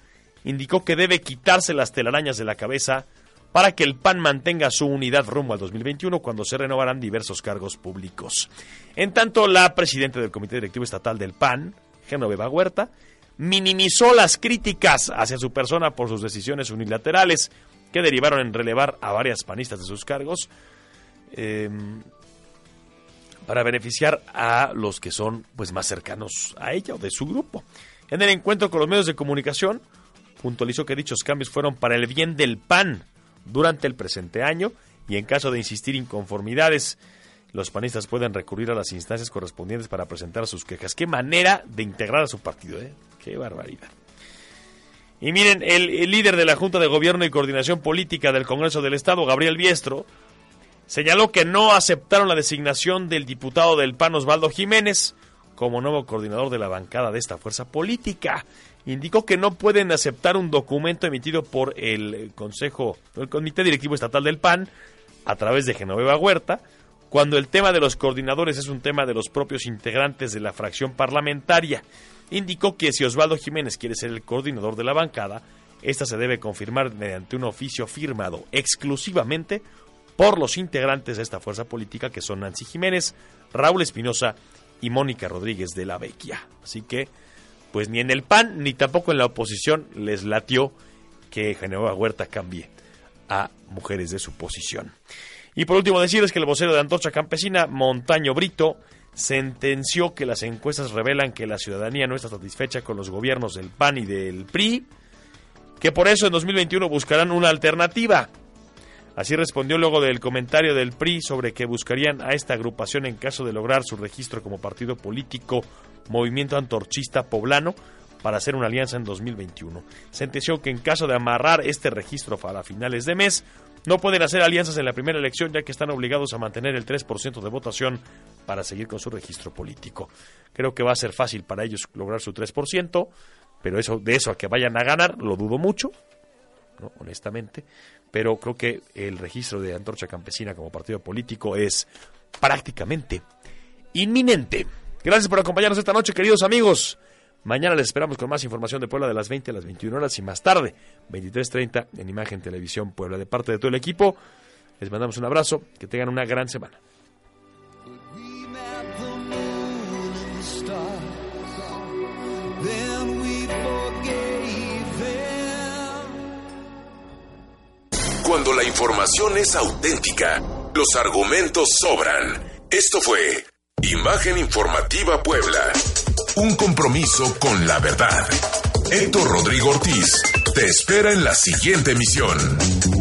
S2: indicó que debe quitarse las telarañas de la cabeza para que el PAN mantenga su unidad rumbo al 2021 cuando se renovarán diversos cargos públicos. En tanto, la presidenta del Comité Directivo Estatal del PAN, Genoveva Huerta, minimizó las críticas hacia su persona por sus decisiones unilaterales que derivaron en relevar a varias panistas de sus cargos eh, para beneficiar a los que son pues más cercanos a ella o de su grupo. En el encuentro con los medios de comunicación, puntualizó que dichos cambios fueron para el bien del PAN durante el presente año y en caso de insistir inconformidades los panistas pueden recurrir a las instancias correspondientes para presentar sus quejas. Qué manera de integrar a su partido, ¿eh? Qué barbaridad. Y miren, el, el, líder de la Junta de Gobierno y Coordinación Política del Congreso del Estado, Gabriel Biestro, señaló que no aceptaron la designación del diputado del PAN Osvaldo Jiménez como nuevo coordinador de la bancada de esta fuerza política. Indicó que no pueden aceptar un documento emitido por el Consejo, el Comité Directivo Estatal del PAN, a través de Genoveva Huerta, cuando el tema de los coordinadores es un tema de los propios integrantes de la fracción parlamentaria. Indicó que si Osvaldo Jiménez quiere ser el coordinador de la bancada, esta se debe confirmar mediante un oficio firmado exclusivamente por los integrantes de esta fuerza política que son Nancy Jiménez, Raúl Espinosa y Mónica Rodríguez de la Vecchia. Así que, pues ni en el PAN ni tampoco en la oposición les latió que Genoveva Huerta cambie a mujeres de su posición. Y por último decirles que el vocero de Antorcha Campesina, Montaño Brito, sentenció que las encuestas revelan que la ciudadanía no está satisfecha con los gobiernos del PAN y del PRI, que por eso en 2021 buscarán una alternativa. Así respondió luego del comentario del PRI sobre que buscarían a esta agrupación en caso de lograr su registro como partido político Movimiento Antorchista Poblano para hacer una alianza en 2021. Sentenció que en caso de amarrar este registro para finales de mes, no pueden hacer alianzas en la primera elección ya que están obligados a mantener el 3% de votación para seguir con su registro político. Creo que va a ser fácil para ellos lograr su 3%, pero eso de eso a que vayan a ganar lo dudo mucho, ¿no? honestamente, pero creo que el registro de Antorcha Campesina como partido político es prácticamente inminente. Gracias por acompañarnos esta noche, queridos amigos. Mañana les esperamos con más información de Puebla de las 20 a las 21 horas y más tarde, 23.30 en Imagen Televisión Puebla. De parte de todo el equipo, les mandamos un abrazo, que tengan una gran semana.
S1: Cuando la información es auténtica, los argumentos sobran. Esto fue Imagen Informativa Puebla. Un compromiso con la verdad. Héctor Rodrigo Ortiz te espera en la siguiente emisión.